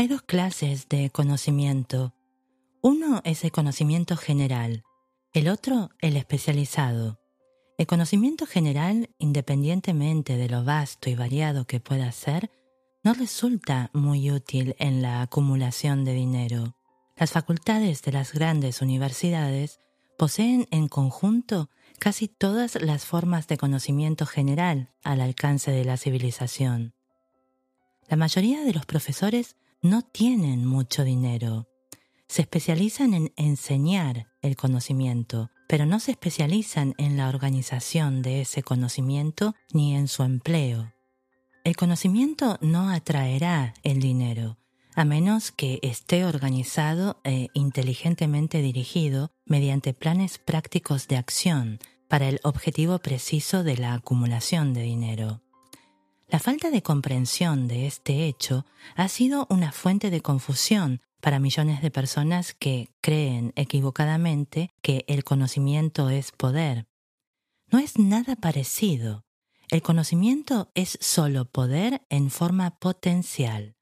Hay dos clases de conocimiento. Uno es el conocimiento general, el otro el especializado. El conocimiento general, independientemente de lo vasto y variado que pueda ser, no resulta muy útil en la acumulación de dinero. Las facultades de las grandes universidades poseen en conjunto casi todas las formas de conocimiento general al alcance de la civilización. La mayoría de los profesores no tienen mucho dinero. Se especializan en enseñar el conocimiento, pero no se especializan en la organización de ese conocimiento ni en su empleo. El conocimiento no atraerá el dinero, a menos que esté organizado e inteligentemente dirigido mediante planes prácticos de acción para el objetivo preciso de la acumulación de dinero. La falta de comprensión de este hecho ha sido una fuente de confusión para millones de personas que creen equivocadamente que el conocimiento es poder. No es nada parecido. El conocimiento es solo poder en forma potencial.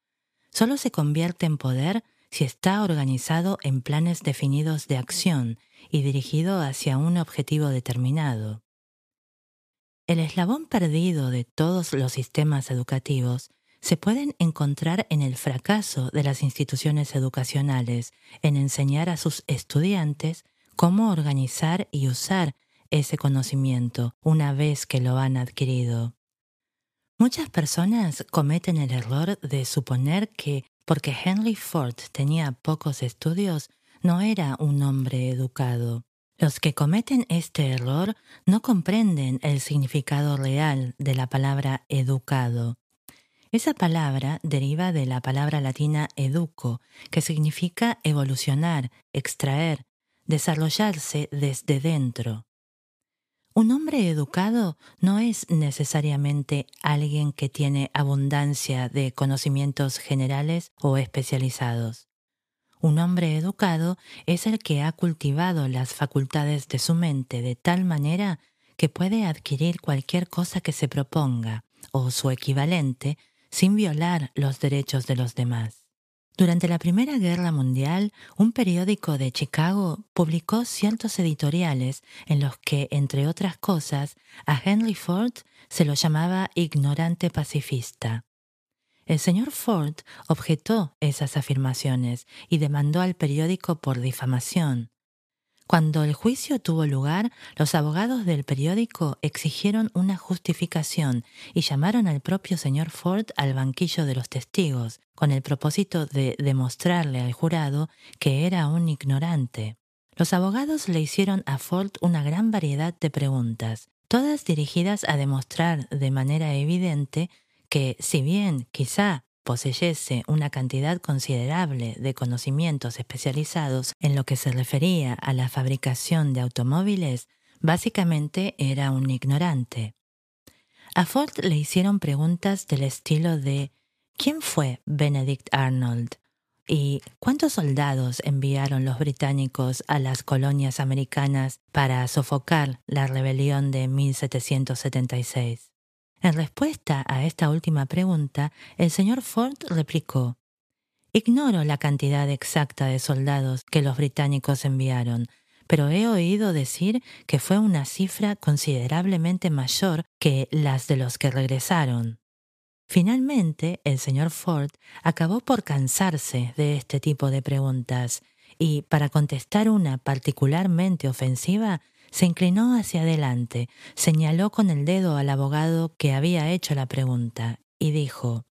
Solo se convierte en poder si está organizado en planes definidos de acción y dirigido hacia un objetivo determinado. El eslabón perdido de todos los sistemas educativos se pueden encontrar en el fracaso de las instituciones educacionales en enseñar a sus estudiantes cómo organizar y usar ese conocimiento una vez que lo han adquirido. Muchas personas cometen el error de suponer que porque Henry Ford tenía pocos estudios, no era un hombre educado. Los que cometen este error no comprenden el significado real de la palabra educado. Esa palabra deriva de la palabra latina educo, que significa evolucionar, extraer, desarrollarse desde dentro. Un hombre educado no es necesariamente alguien que tiene abundancia de conocimientos generales o especializados. Un hombre educado es el que ha cultivado las facultades de su mente de tal manera que puede adquirir cualquier cosa que se proponga, o su equivalente, sin violar los derechos de los demás. Durante la Primera Guerra Mundial, un periódico de Chicago publicó ciertos editoriales en los que, entre otras cosas, a Henry Ford se lo llamaba ignorante pacifista. El señor Ford objetó esas afirmaciones y demandó al periódico por difamación. Cuando el juicio tuvo lugar, los abogados del periódico exigieron una justificación y llamaron al propio señor Ford al banquillo de los testigos, con el propósito de demostrarle al jurado que era un ignorante. Los abogados le hicieron a Ford una gran variedad de preguntas, todas dirigidas a demostrar de manera evidente que si bien quizá poseyese una cantidad considerable de conocimientos especializados en lo que se refería a la fabricación de automóviles, básicamente era un ignorante. A Ford le hicieron preguntas del estilo de ¿Quién fue Benedict Arnold? ¿Y cuántos soldados enviaron los británicos a las colonias americanas para sofocar la rebelión de 1776? En respuesta a esta última pregunta, el señor Ford replicó Ignoro la cantidad exacta de soldados que los británicos enviaron, pero he oído decir que fue una cifra considerablemente mayor que las de los que regresaron. Finalmente, el señor Ford acabó por cansarse de este tipo de preguntas y, para contestar una particularmente ofensiva, se inclinó hacia adelante, señaló con el dedo al abogado que había hecho la pregunta y dijo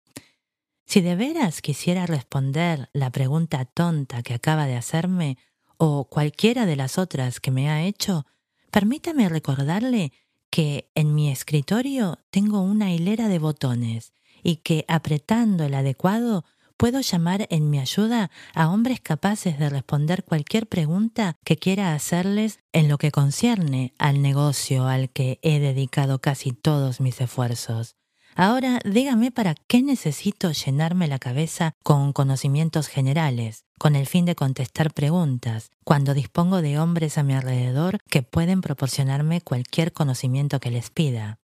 Si de veras quisiera responder la pregunta tonta que acaba de hacerme, o cualquiera de las otras que me ha hecho, permítame recordarle que en mi escritorio tengo una hilera de botones y que apretando el adecuado puedo llamar en mi ayuda a hombres capaces de responder cualquier pregunta que quiera hacerles en lo que concierne al negocio al que he dedicado casi todos mis esfuerzos. Ahora dígame para qué necesito llenarme la cabeza con conocimientos generales, con el fin de contestar preguntas, cuando dispongo de hombres a mi alrededor que pueden proporcionarme cualquier conocimiento que les pida.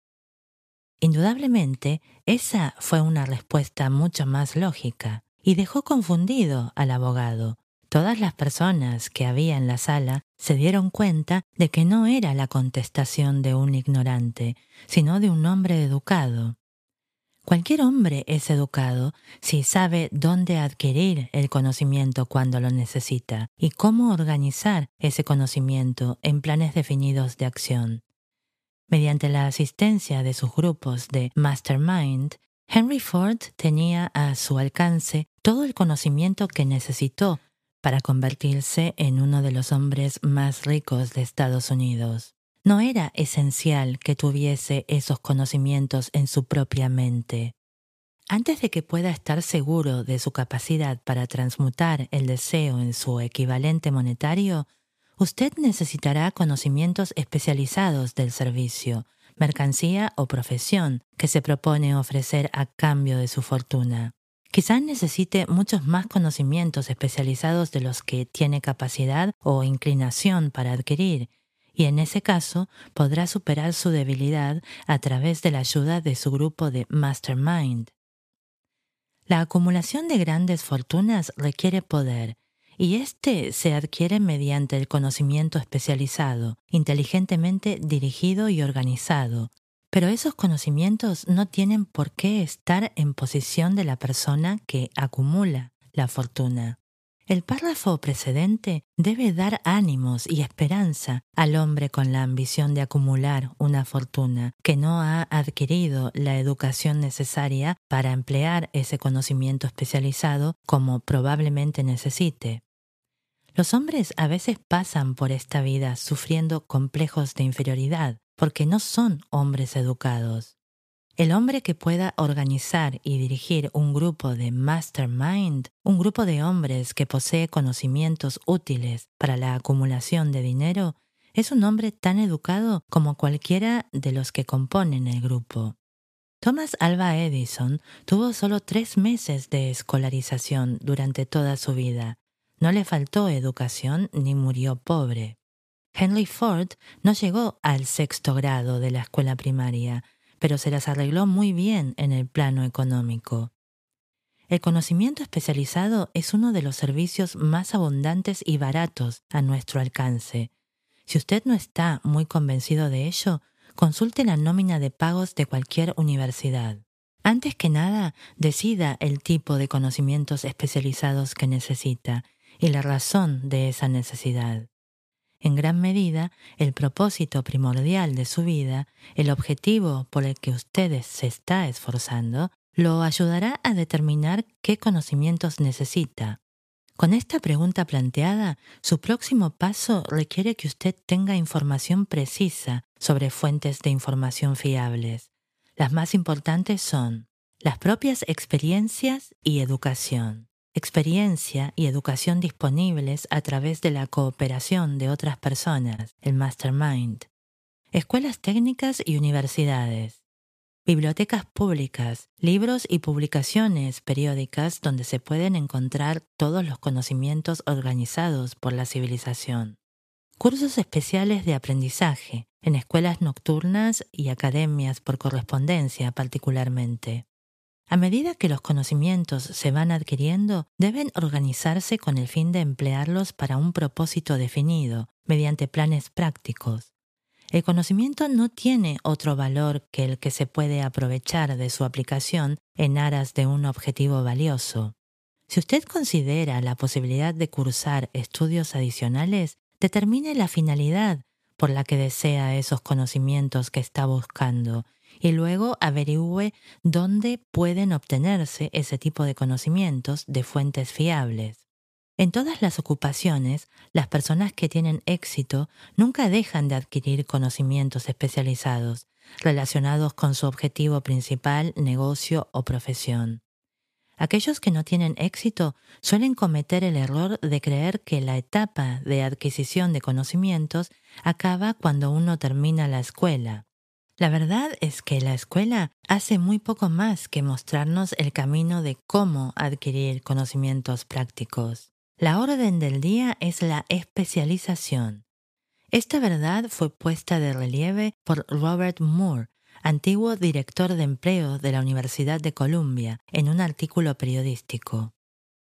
Indudablemente, esa fue una respuesta mucho más lógica, y dejó confundido al abogado. Todas las personas que había en la sala se dieron cuenta de que no era la contestación de un ignorante, sino de un hombre educado. Cualquier hombre es educado si sabe dónde adquirir el conocimiento cuando lo necesita y cómo organizar ese conocimiento en planes definidos de acción. Mediante la asistencia de sus grupos de Mastermind, Henry Ford tenía a su alcance todo el conocimiento que necesitó para convertirse en uno de los hombres más ricos de Estados Unidos. No era esencial que tuviese esos conocimientos en su propia mente. Antes de que pueda estar seguro de su capacidad para transmutar el deseo en su equivalente monetario, usted necesitará conocimientos especializados del servicio, mercancía o profesión que se propone ofrecer a cambio de su fortuna. Quizás necesite muchos más conocimientos especializados de los que tiene capacidad o inclinación para adquirir, y en ese caso podrá superar su debilidad a través de la ayuda de su grupo de Mastermind. La acumulación de grandes fortunas requiere poder, y este se adquiere mediante el conocimiento especializado, inteligentemente dirigido y organizado. Pero esos conocimientos no tienen por qué estar en posición de la persona que acumula la fortuna. El párrafo precedente debe dar ánimos y esperanza al hombre con la ambición de acumular una fortuna que no ha adquirido la educación necesaria para emplear ese conocimiento especializado como probablemente necesite. Los hombres a veces pasan por esta vida sufriendo complejos de inferioridad porque no son hombres educados. El hombre que pueda organizar y dirigir un grupo de mastermind, un grupo de hombres que posee conocimientos útiles para la acumulación de dinero, es un hombre tan educado como cualquiera de los que componen el grupo. Thomas Alva Edison tuvo solo tres meses de escolarización durante toda su vida. No le faltó educación ni murió pobre. Henry Ford no llegó al sexto grado de la escuela primaria, pero se las arregló muy bien en el plano económico. El conocimiento especializado es uno de los servicios más abundantes y baratos a nuestro alcance. Si usted no está muy convencido de ello, consulte la nómina de pagos de cualquier universidad. Antes que nada, decida el tipo de conocimientos especializados que necesita y la razón de esa necesidad en gran medida el propósito primordial de su vida, el objetivo por el que usted se está esforzando, lo ayudará a determinar qué conocimientos necesita. Con esta pregunta planteada, su próximo paso requiere que usted tenga información precisa sobre fuentes de información fiables. Las más importantes son las propias experiencias y educación experiencia y educación disponibles a través de la cooperación de otras personas, el mastermind, escuelas técnicas y universidades, bibliotecas públicas, libros y publicaciones periódicas donde se pueden encontrar todos los conocimientos organizados por la civilización, cursos especiales de aprendizaje en escuelas nocturnas y academias por correspondencia particularmente a medida que los conocimientos se van adquiriendo, deben organizarse con el fin de emplearlos para un propósito definido, mediante planes prácticos. El conocimiento no tiene otro valor que el que se puede aprovechar de su aplicación en aras de un objetivo valioso. Si usted considera la posibilidad de cursar estudios adicionales, determine la finalidad por la que desea esos conocimientos que está buscando y luego averigüe dónde pueden obtenerse ese tipo de conocimientos de fuentes fiables. En todas las ocupaciones, las personas que tienen éxito nunca dejan de adquirir conocimientos especializados relacionados con su objetivo principal, negocio o profesión. Aquellos que no tienen éxito suelen cometer el error de creer que la etapa de adquisición de conocimientos acaba cuando uno termina la escuela. La verdad es que la escuela hace muy poco más que mostrarnos el camino de cómo adquirir conocimientos prácticos. La orden del día es la especialización. Esta verdad fue puesta de relieve por Robert Moore, antiguo director de empleo de la Universidad de Columbia, en un artículo periodístico.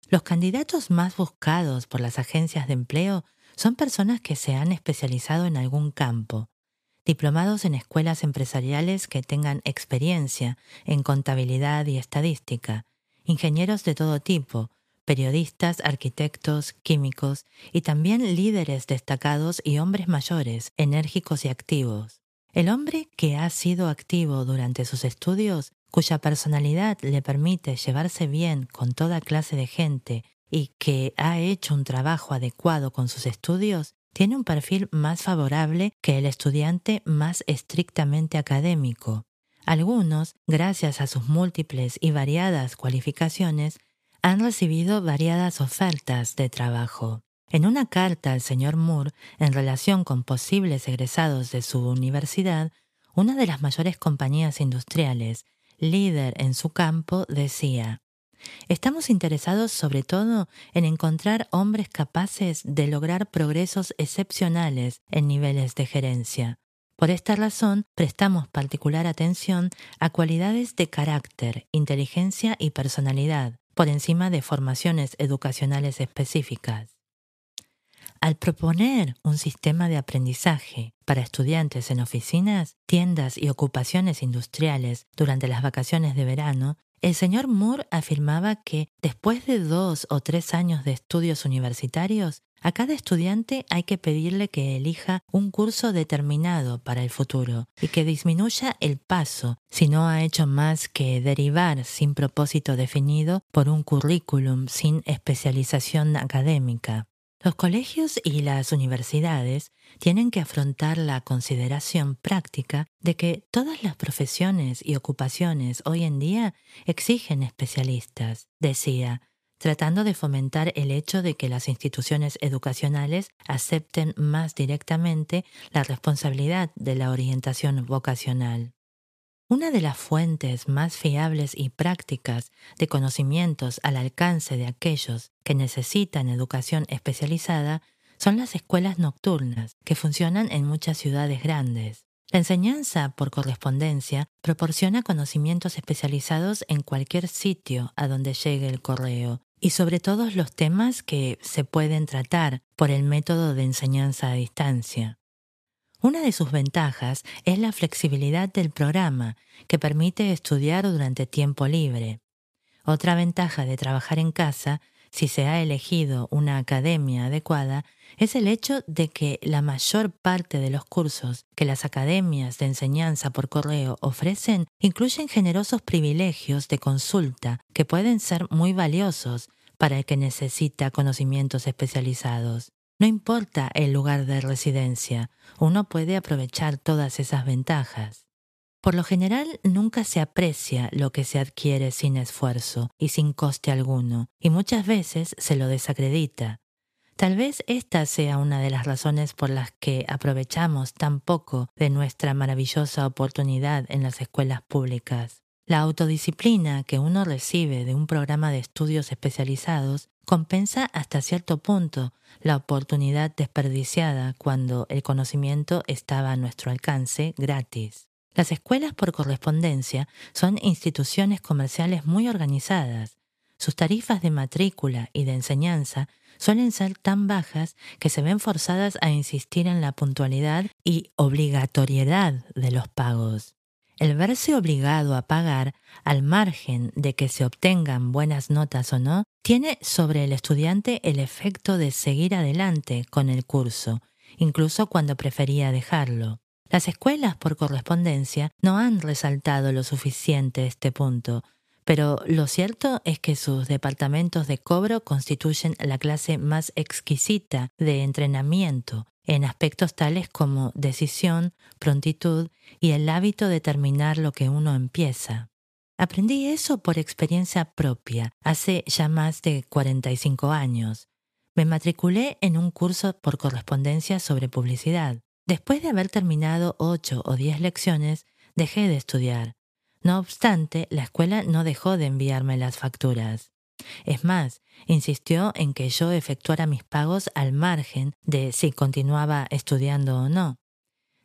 Los candidatos más buscados por las agencias de empleo son personas que se han especializado en algún campo, diplomados en escuelas empresariales que tengan experiencia en contabilidad y estadística, ingenieros de todo tipo, periodistas, arquitectos, químicos y también líderes destacados y hombres mayores, enérgicos y activos. El hombre que ha sido activo durante sus estudios, cuya personalidad le permite llevarse bien con toda clase de gente y que ha hecho un trabajo adecuado con sus estudios, tiene un perfil más favorable que el estudiante más estrictamente académico. Algunos, gracias a sus múltiples y variadas cualificaciones, han recibido variadas ofertas de trabajo. En una carta al señor Moore en relación con posibles egresados de su universidad, una de las mayores compañías industriales, líder en su campo, decía Estamos interesados sobre todo en encontrar hombres capaces de lograr progresos excepcionales en niveles de gerencia. Por esta razón, prestamos particular atención a cualidades de carácter, inteligencia y personalidad, por encima de formaciones educacionales específicas. Al proponer un sistema de aprendizaje para estudiantes en oficinas, tiendas y ocupaciones industriales durante las vacaciones de verano, el señor Moore afirmaba que después de dos o tres años de estudios universitarios, a cada estudiante hay que pedirle que elija un curso determinado para el futuro y que disminuya el paso si no ha hecho más que derivar sin propósito definido por un currículum sin especialización académica. Los colegios y las universidades tienen que afrontar la consideración práctica de que todas las profesiones y ocupaciones hoy en día exigen especialistas, decía, tratando de fomentar el hecho de que las instituciones educacionales acepten más directamente la responsabilidad de la orientación vocacional. Una de las fuentes más fiables y prácticas de conocimientos al alcance de aquellos que necesitan educación especializada son las escuelas nocturnas, que funcionan en muchas ciudades grandes. La enseñanza por correspondencia proporciona conocimientos especializados en cualquier sitio a donde llegue el correo y sobre todos los temas que se pueden tratar por el método de enseñanza a distancia. Una de sus ventajas es la flexibilidad del programa, que permite estudiar durante tiempo libre. Otra ventaja de trabajar en casa, si se ha elegido una academia adecuada, es el hecho de que la mayor parte de los cursos que las academias de enseñanza por correo ofrecen incluyen generosos privilegios de consulta que pueden ser muy valiosos para el que necesita conocimientos especializados. No importa el lugar de residencia, uno puede aprovechar todas esas ventajas. Por lo general nunca se aprecia lo que se adquiere sin esfuerzo y sin coste alguno, y muchas veces se lo desacredita. Tal vez esta sea una de las razones por las que aprovechamos tan poco de nuestra maravillosa oportunidad en las escuelas públicas. La autodisciplina que uno recibe de un programa de estudios especializados compensa hasta cierto punto la oportunidad desperdiciada cuando el conocimiento estaba a nuestro alcance gratis. Las escuelas por correspondencia son instituciones comerciales muy organizadas. Sus tarifas de matrícula y de enseñanza suelen ser tan bajas que se ven forzadas a insistir en la puntualidad y obligatoriedad de los pagos. El verse obligado a pagar, al margen de que se obtengan buenas notas o no, tiene sobre el estudiante el efecto de seguir adelante con el curso, incluso cuando prefería dejarlo. Las escuelas por correspondencia no han resaltado lo suficiente este punto, pero lo cierto es que sus departamentos de cobro constituyen la clase más exquisita de entrenamiento en aspectos tales como decisión, prontitud y el hábito de terminar lo que uno empieza. Aprendí eso por experiencia propia, hace ya más de 45 años. Me matriculé en un curso por correspondencia sobre publicidad. Después de haber terminado ocho o diez lecciones, dejé de estudiar. No obstante, la escuela no dejó de enviarme las facturas. Es más, insistió en que yo efectuara mis pagos al margen de si continuaba estudiando o no.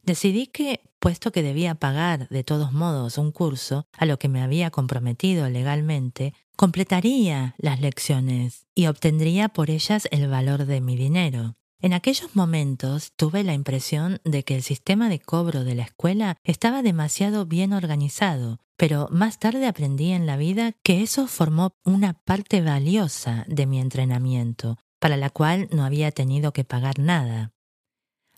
Decidí que, puesto que debía pagar de todos modos un curso a lo que me había comprometido legalmente, completaría las lecciones y obtendría por ellas el valor de mi dinero. En aquellos momentos tuve la impresión de que el sistema de cobro de la escuela estaba demasiado bien organizado, pero más tarde aprendí en la vida que eso formó una parte valiosa de mi entrenamiento, para la cual no había tenido que pagar nada.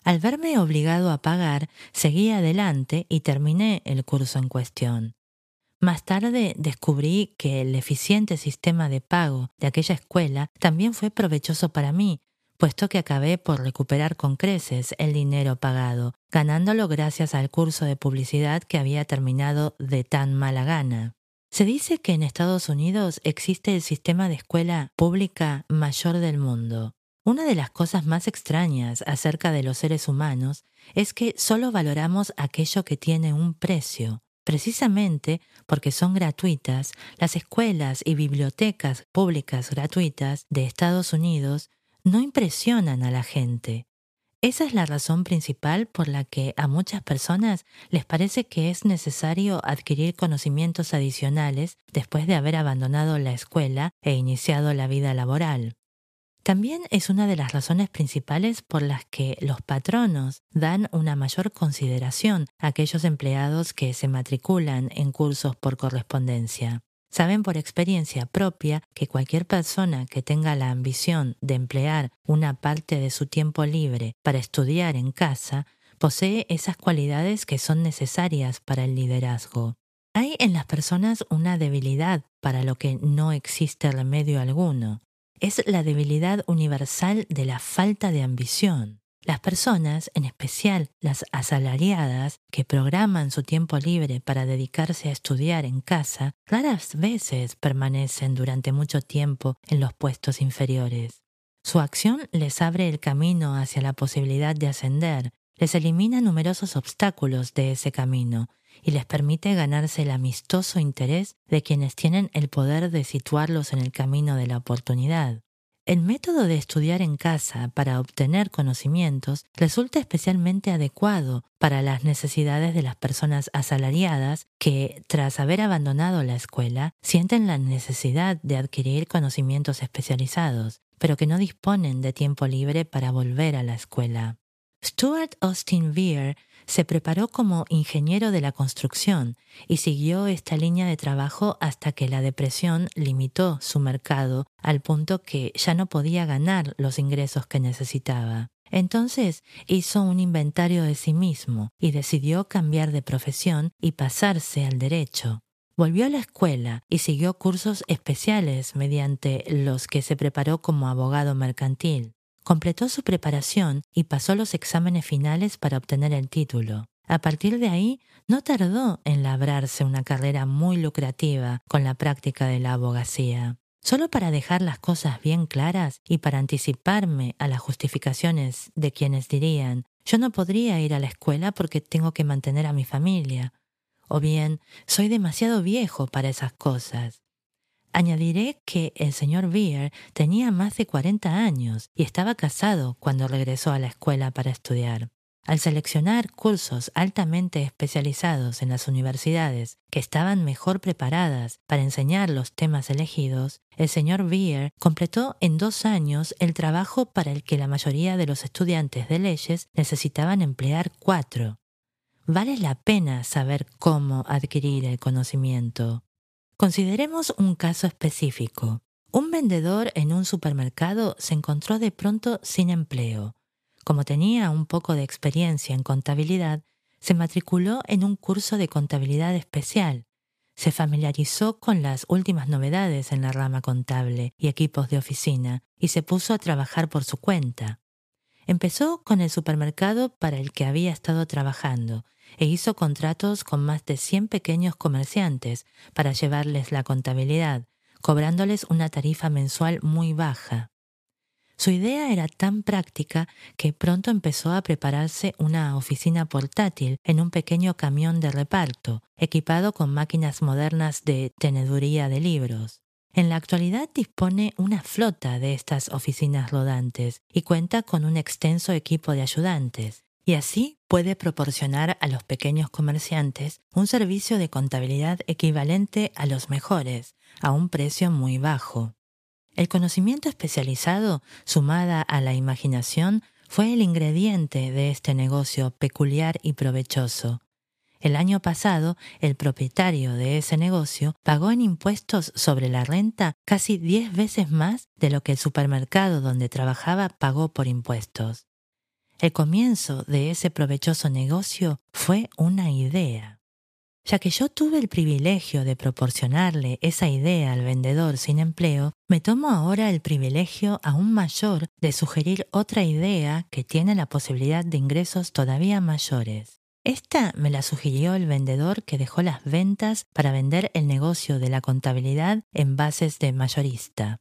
Al verme obligado a pagar, seguí adelante y terminé el curso en cuestión. Más tarde descubrí que el eficiente sistema de pago de aquella escuela también fue provechoso para mí, puesto que acabé por recuperar con creces el dinero pagado, ganándolo gracias al curso de publicidad que había terminado de tan mala gana. Se dice que en Estados Unidos existe el sistema de escuela pública mayor del mundo. Una de las cosas más extrañas acerca de los seres humanos es que solo valoramos aquello que tiene un precio. Precisamente porque son gratuitas, las escuelas y bibliotecas públicas gratuitas de Estados Unidos no impresionan a la gente. Esa es la razón principal por la que a muchas personas les parece que es necesario adquirir conocimientos adicionales después de haber abandonado la escuela e iniciado la vida laboral. También es una de las razones principales por las que los patronos dan una mayor consideración a aquellos empleados que se matriculan en cursos por correspondencia. Saben por experiencia propia que cualquier persona que tenga la ambición de emplear una parte de su tiempo libre para estudiar en casa posee esas cualidades que son necesarias para el liderazgo. Hay en las personas una debilidad para lo que no existe remedio alguno es la debilidad universal de la falta de ambición. Las personas, en especial las asalariadas, que programan su tiempo libre para dedicarse a estudiar en casa, raras veces permanecen durante mucho tiempo en los puestos inferiores. Su acción les abre el camino hacia la posibilidad de ascender, les elimina numerosos obstáculos de ese camino y les permite ganarse el amistoso interés de quienes tienen el poder de situarlos en el camino de la oportunidad. El método de estudiar en casa para obtener conocimientos resulta especialmente adecuado para las necesidades de las personas asalariadas que, tras haber abandonado la escuela, sienten la necesidad de adquirir conocimientos especializados, pero que no disponen de tiempo libre para volver a la escuela. Stuart Austin Veer se preparó como ingeniero de la construcción y siguió esta línea de trabajo hasta que la depresión limitó su mercado al punto que ya no podía ganar los ingresos que necesitaba. Entonces hizo un inventario de sí mismo y decidió cambiar de profesión y pasarse al derecho. Volvió a la escuela y siguió cursos especiales mediante los que se preparó como abogado mercantil. Completó su preparación y pasó los exámenes finales para obtener el título. A partir de ahí, no tardó en labrarse una carrera muy lucrativa con la práctica de la abogacía. Solo para dejar las cosas bien claras y para anticiparme a las justificaciones de quienes dirían yo no podría ir a la escuela porque tengo que mantener a mi familia, o bien soy demasiado viejo para esas cosas. Añadiré que el señor Beer tenía más de 40 años y estaba casado cuando regresó a la escuela para estudiar. Al seleccionar cursos altamente especializados en las universidades que estaban mejor preparadas para enseñar los temas elegidos, el señor Beer completó en dos años el trabajo para el que la mayoría de los estudiantes de leyes necesitaban emplear cuatro. Vale la pena saber cómo adquirir el conocimiento. Consideremos un caso específico. Un vendedor en un supermercado se encontró de pronto sin empleo. Como tenía un poco de experiencia en contabilidad, se matriculó en un curso de contabilidad especial. Se familiarizó con las últimas novedades en la rama contable y equipos de oficina y se puso a trabajar por su cuenta. Empezó con el supermercado para el que había estado trabajando e hizo contratos con más de 100 pequeños comerciantes para llevarles la contabilidad, cobrándoles una tarifa mensual muy baja. Su idea era tan práctica que pronto empezó a prepararse una oficina portátil en un pequeño camión de reparto, equipado con máquinas modernas de teneduría de libros. En la actualidad dispone una flota de estas oficinas rodantes y cuenta con un extenso equipo de ayudantes. Y así puede proporcionar a los pequeños comerciantes un servicio de contabilidad equivalente a los mejores, a un precio muy bajo. El conocimiento especializado, sumada a la imaginación, fue el ingrediente de este negocio peculiar y provechoso. El año pasado, el propietario de ese negocio pagó en impuestos sobre la renta casi diez veces más de lo que el supermercado donde trabajaba pagó por impuestos. El comienzo de ese provechoso negocio fue una idea. Ya que yo tuve el privilegio de proporcionarle esa idea al vendedor sin empleo, me tomo ahora el privilegio aún mayor de sugerir otra idea que tiene la posibilidad de ingresos todavía mayores. Esta me la sugirió el vendedor que dejó las ventas para vender el negocio de la contabilidad en bases de mayorista.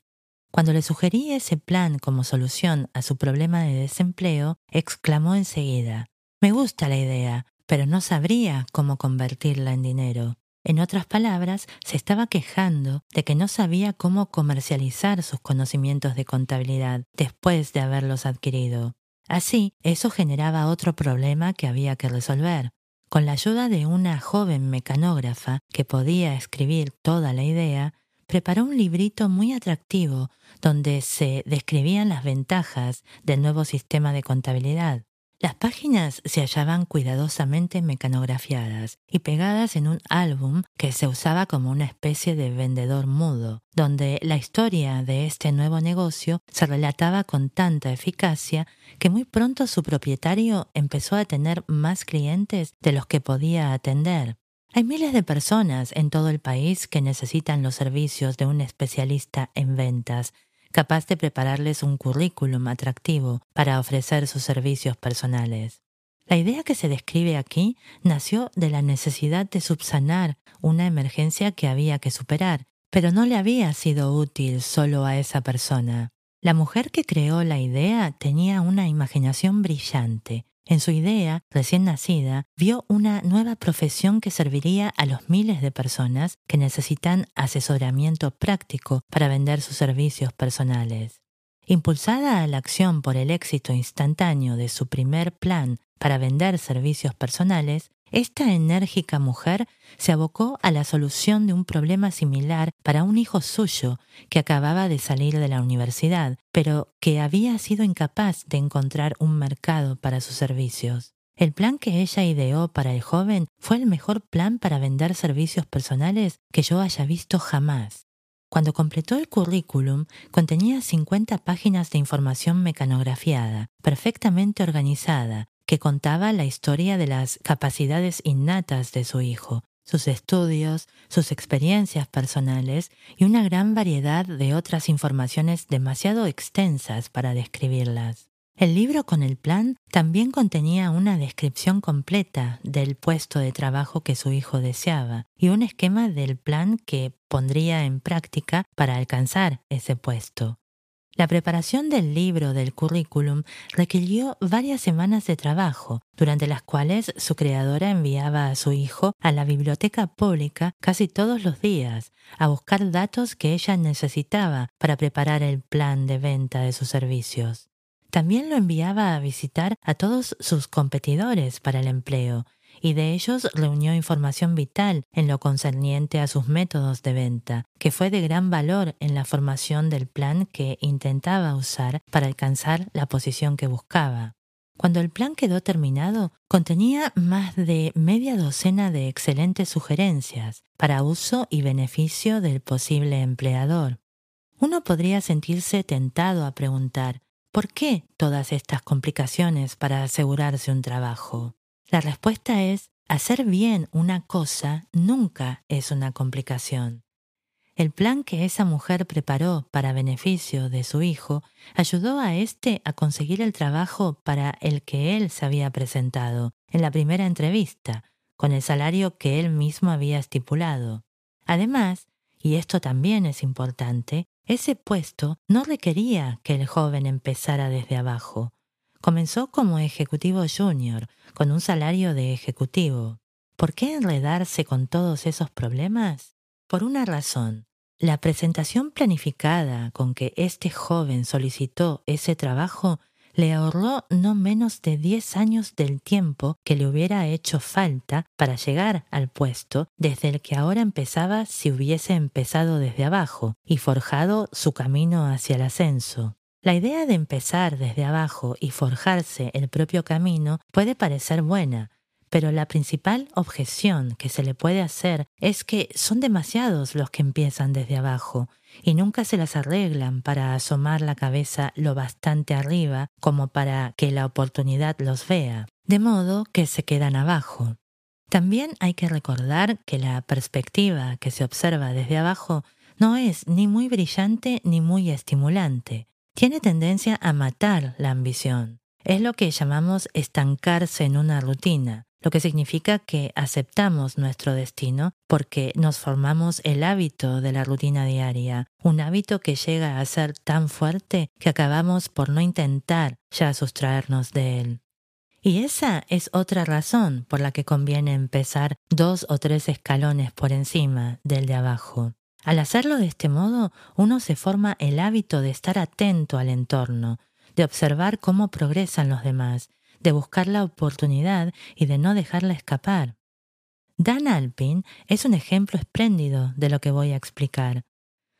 Cuando le sugerí ese plan como solución a su problema de desempleo, exclamó enseguida Me gusta la idea, pero no sabría cómo convertirla en dinero. En otras palabras, se estaba quejando de que no sabía cómo comercializar sus conocimientos de contabilidad después de haberlos adquirido. Así, eso generaba otro problema que había que resolver. Con la ayuda de una joven mecanógrafa que podía escribir toda la idea, preparó un librito muy atractivo donde se describían las ventajas del nuevo sistema de contabilidad. Las páginas se hallaban cuidadosamente mecanografiadas y pegadas en un álbum que se usaba como una especie de vendedor mudo, donde la historia de este nuevo negocio se relataba con tanta eficacia que muy pronto su propietario empezó a tener más clientes de los que podía atender. Hay miles de personas en todo el país que necesitan los servicios de un especialista en ventas, capaz de prepararles un currículum atractivo para ofrecer sus servicios personales. La idea que se describe aquí nació de la necesidad de subsanar una emergencia que había que superar, pero no le había sido útil solo a esa persona. La mujer que creó la idea tenía una imaginación brillante en su idea, recién nacida, vio una nueva profesión que serviría a los miles de personas que necesitan asesoramiento práctico para vender sus servicios personales. Impulsada a la acción por el éxito instantáneo de su primer plan para vender servicios personales, esta enérgica mujer se abocó a la solución de un problema similar para un hijo suyo que acababa de salir de la universidad, pero que había sido incapaz de encontrar un mercado para sus servicios. El plan que ella ideó para el joven fue el mejor plan para vender servicios personales que yo haya visto jamás. Cuando completó el currículum, contenía 50 páginas de información mecanografiada, perfectamente organizada, que contaba la historia de las capacidades innatas de su hijo, sus estudios, sus experiencias personales y una gran variedad de otras informaciones demasiado extensas para describirlas. El libro con el plan también contenía una descripción completa del puesto de trabajo que su hijo deseaba y un esquema del plan que pondría en práctica para alcanzar ese puesto. La preparación del libro del currículum requirió varias semanas de trabajo, durante las cuales su creadora enviaba a su hijo a la biblioteca pública casi todos los días a buscar datos que ella necesitaba para preparar el plan de venta de sus servicios. También lo enviaba a visitar a todos sus competidores para el empleo y de ellos reunió información vital en lo concerniente a sus métodos de venta, que fue de gran valor en la formación del plan que intentaba usar para alcanzar la posición que buscaba. Cuando el plan quedó terminado, contenía más de media docena de excelentes sugerencias para uso y beneficio del posible empleador. Uno podría sentirse tentado a preguntar ¿por qué todas estas complicaciones para asegurarse un trabajo? La respuesta es, hacer bien una cosa nunca es una complicación. El plan que esa mujer preparó para beneficio de su hijo ayudó a éste a conseguir el trabajo para el que él se había presentado en la primera entrevista, con el salario que él mismo había estipulado. Además, y esto también es importante, ese puesto no requería que el joven empezara desde abajo. Comenzó como ejecutivo junior, con un salario de ejecutivo. ¿Por qué enredarse con todos esos problemas? Por una razón. La presentación planificada con que este joven solicitó ese trabajo le ahorró no menos de 10 años del tiempo que le hubiera hecho falta para llegar al puesto desde el que ahora empezaba si hubiese empezado desde abajo y forjado su camino hacia el ascenso. La idea de empezar desde abajo y forjarse el propio camino puede parecer buena, pero la principal objeción que se le puede hacer es que son demasiados los que empiezan desde abajo y nunca se las arreglan para asomar la cabeza lo bastante arriba como para que la oportunidad los vea, de modo que se quedan abajo. También hay que recordar que la perspectiva que se observa desde abajo no es ni muy brillante ni muy estimulante. Tiene tendencia a matar la ambición. Es lo que llamamos estancarse en una rutina, lo que significa que aceptamos nuestro destino porque nos formamos el hábito de la rutina diaria, un hábito que llega a ser tan fuerte que acabamos por no intentar ya sustraernos de él. Y esa es otra razón por la que conviene empezar dos o tres escalones por encima del de abajo. Al hacerlo de este modo, uno se forma el hábito de estar atento al entorno, de observar cómo progresan los demás de buscar la oportunidad y de no dejarla escapar. Dan Alpin es un ejemplo espléndido de lo que voy a explicar.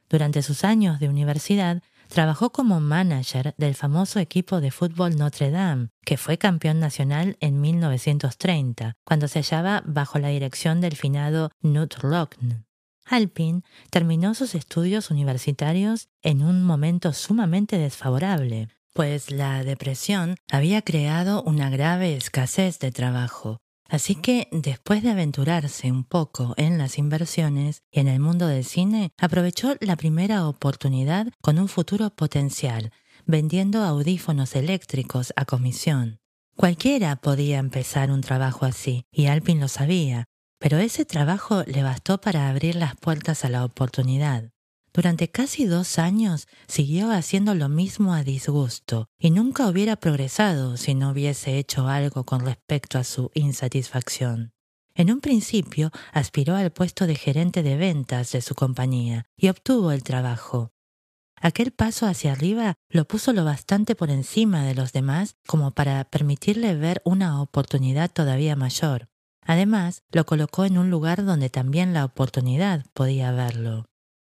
Durante sus años de universidad, trabajó como manager del famoso equipo de fútbol Notre Dame, que fue campeón nacional en 1930, cuando se hallaba bajo la dirección del finado Knut Rockne. Alpin terminó sus estudios universitarios en un momento sumamente desfavorable, pues la depresión había creado una grave escasez de trabajo. Así que, después de aventurarse un poco en las inversiones y en el mundo del cine, aprovechó la primera oportunidad con un futuro potencial, vendiendo audífonos eléctricos a comisión. Cualquiera podía empezar un trabajo así, y Alpin lo sabía, pero ese trabajo le bastó para abrir las puertas a la oportunidad. Durante casi dos años siguió haciendo lo mismo a disgusto y nunca hubiera progresado si no hubiese hecho algo con respecto a su insatisfacción. En un principio aspiró al puesto de gerente de ventas de su compañía y obtuvo el trabajo. Aquel paso hacia arriba lo puso lo bastante por encima de los demás como para permitirle ver una oportunidad todavía mayor. Además, lo colocó en un lugar donde también la oportunidad podía verlo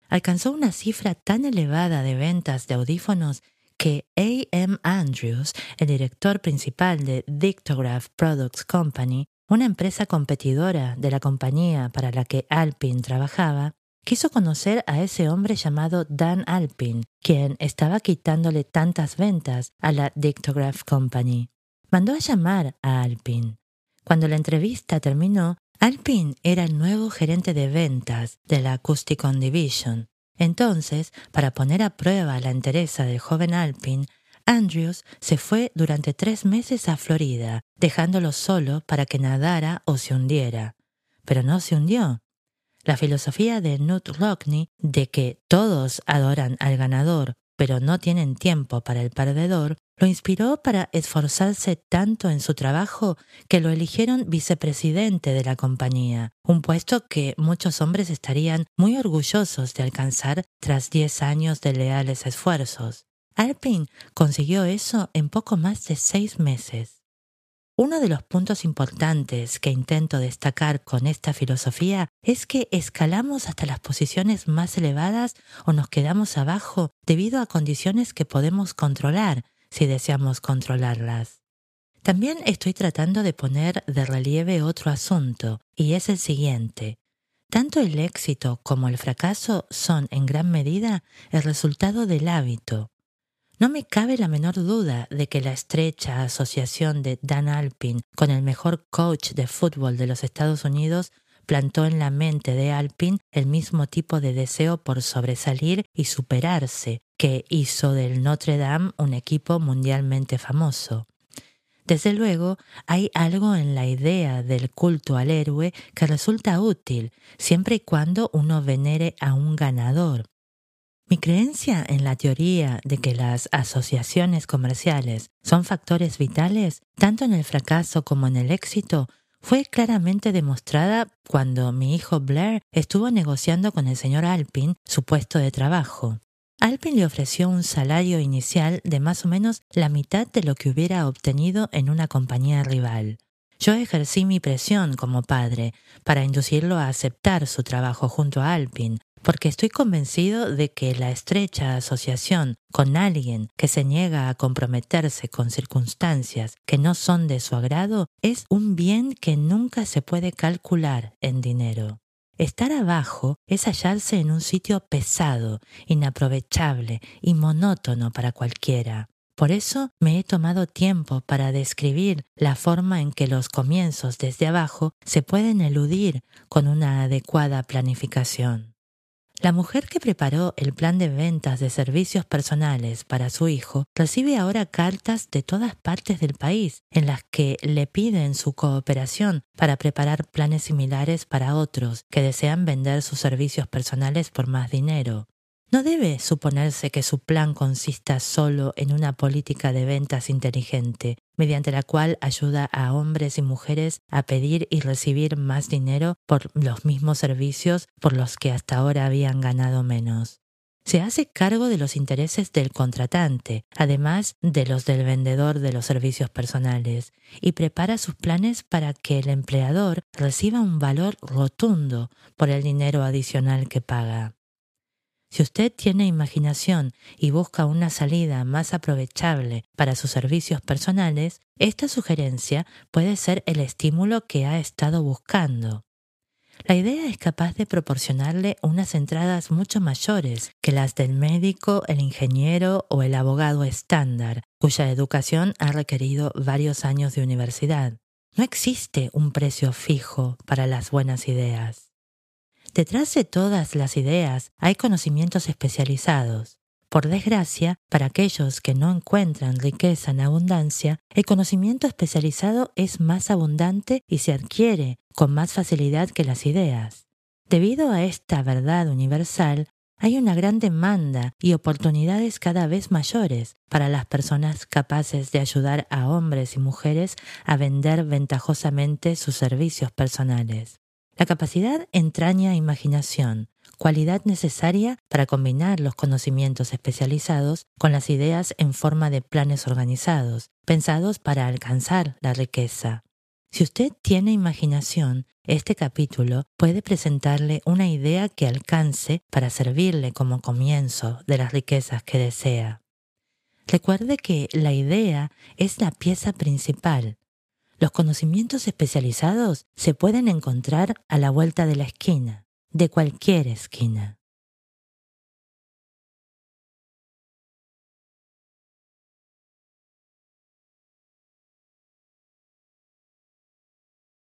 alcanzó una cifra tan elevada de ventas de audífonos que A.M. Andrews, el director principal de Dictograph Products Company, una empresa competidora de la compañía para la que Alpin trabajaba, quiso conocer a ese hombre llamado Dan Alpin, quien estaba quitándole tantas ventas a la Dictograph Company. Mandó a llamar a Alpin. Cuando la entrevista terminó, Alpin era el nuevo gerente de ventas de la Acousticon Division. Entonces, para poner a prueba la entereza del joven Alpin, Andrews se fue durante tres meses a Florida, dejándolo solo para que nadara o se hundiera. Pero no se hundió. La filosofía de Knut Rockney de que todos adoran al ganador, pero no tienen tiempo para el perdedor, lo inspiró para esforzarse tanto en su trabajo que lo eligieron vicepresidente de la compañía, un puesto que muchos hombres estarían muy orgullosos de alcanzar tras diez años de leales esfuerzos. Alpin consiguió eso en poco más de seis meses. Uno de los puntos importantes que intento destacar con esta filosofía es que escalamos hasta las posiciones más elevadas o nos quedamos abajo debido a condiciones que podemos controlar, si deseamos controlarlas. También estoy tratando de poner de relieve otro asunto, y es el siguiente. Tanto el éxito como el fracaso son en gran medida el resultado del hábito. No me cabe la menor duda de que la estrecha asociación de Dan Alpin con el mejor coach de fútbol de los Estados Unidos plantó en la mente de Alpin el mismo tipo de deseo por sobresalir y superarse que hizo del Notre Dame un equipo mundialmente famoso. Desde luego, hay algo en la idea del culto al héroe que resulta útil, siempre y cuando uno venere a un ganador. Mi creencia en la teoría de que las asociaciones comerciales son factores vitales, tanto en el fracaso como en el éxito, fue claramente demostrada cuando mi hijo Blair estuvo negociando con el señor Alpin su puesto de trabajo. Alpin le ofreció un salario inicial de más o menos la mitad de lo que hubiera obtenido en una compañía rival. Yo ejercí mi presión como padre para inducirlo a aceptar su trabajo junto a Alpin, porque estoy convencido de que la estrecha asociación con alguien que se niega a comprometerse con circunstancias que no son de su agrado es un bien que nunca se puede calcular en dinero. Estar abajo es hallarse en un sitio pesado, inaprovechable y monótono para cualquiera. Por eso me he tomado tiempo para describir la forma en que los comienzos desde abajo se pueden eludir con una adecuada planificación. La mujer que preparó el plan de ventas de servicios personales para su hijo recibe ahora cartas de todas partes del país en las que le piden su cooperación para preparar planes similares para otros que desean vender sus servicios personales por más dinero. No debe suponerse que su plan consista solo en una política de ventas inteligente, mediante la cual ayuda a hombres y mujeres a pedir y recibir más dinero por los mismos servicios por los que hasta ahora habían ganado menos. Se hace cargo de los intereses del contratante, además de los del vendedor de los servicios personales, y prepara sus planes para que el empleador reciba un valor rotundo por el dinero adicional que paga. Si usted tiene imaginación y busca una salida más aprovechable para sus servicios personales, esta sugerencia puede ser el estímulo que ha estado buscando. La idea es capaz de proporcionarle unas entradas mucho mayores que las del médico, el ingeniero o el abogado estándar, cuya educación ha requerido varios años de universidad. No existe un precio fijo para las buenas ideas. Detrás de todas las ideas hay conocimientos especializados. Por desgracia, para aquellos que no encuentran riqueza en abundancia, el conocimiento especializado es más abundante y se adquiere con más facilidad que las ideas. Debido a esta verdad universal, hay una gran demanda y oportunidades cada vez mayores para las personas capaces de ayudar a hombres y mujeres a vender ventajosamente sus servicios personales. La capacidad entraña imaginación, cualidad necesaria para combinar los conocimientos especializados con las ideas en forma de planes organizados, pensados para alcanzar la riqueza. Si usted tiene imaginación, este capítulo puede presentarle una idea que alcance para servirle como comienzo de las riquezas que desea. Recuerde que la idea es la pieza principal, los conocimientos especializados se pueden encontrar a la vuelta de la esquina, de cualquier esquina.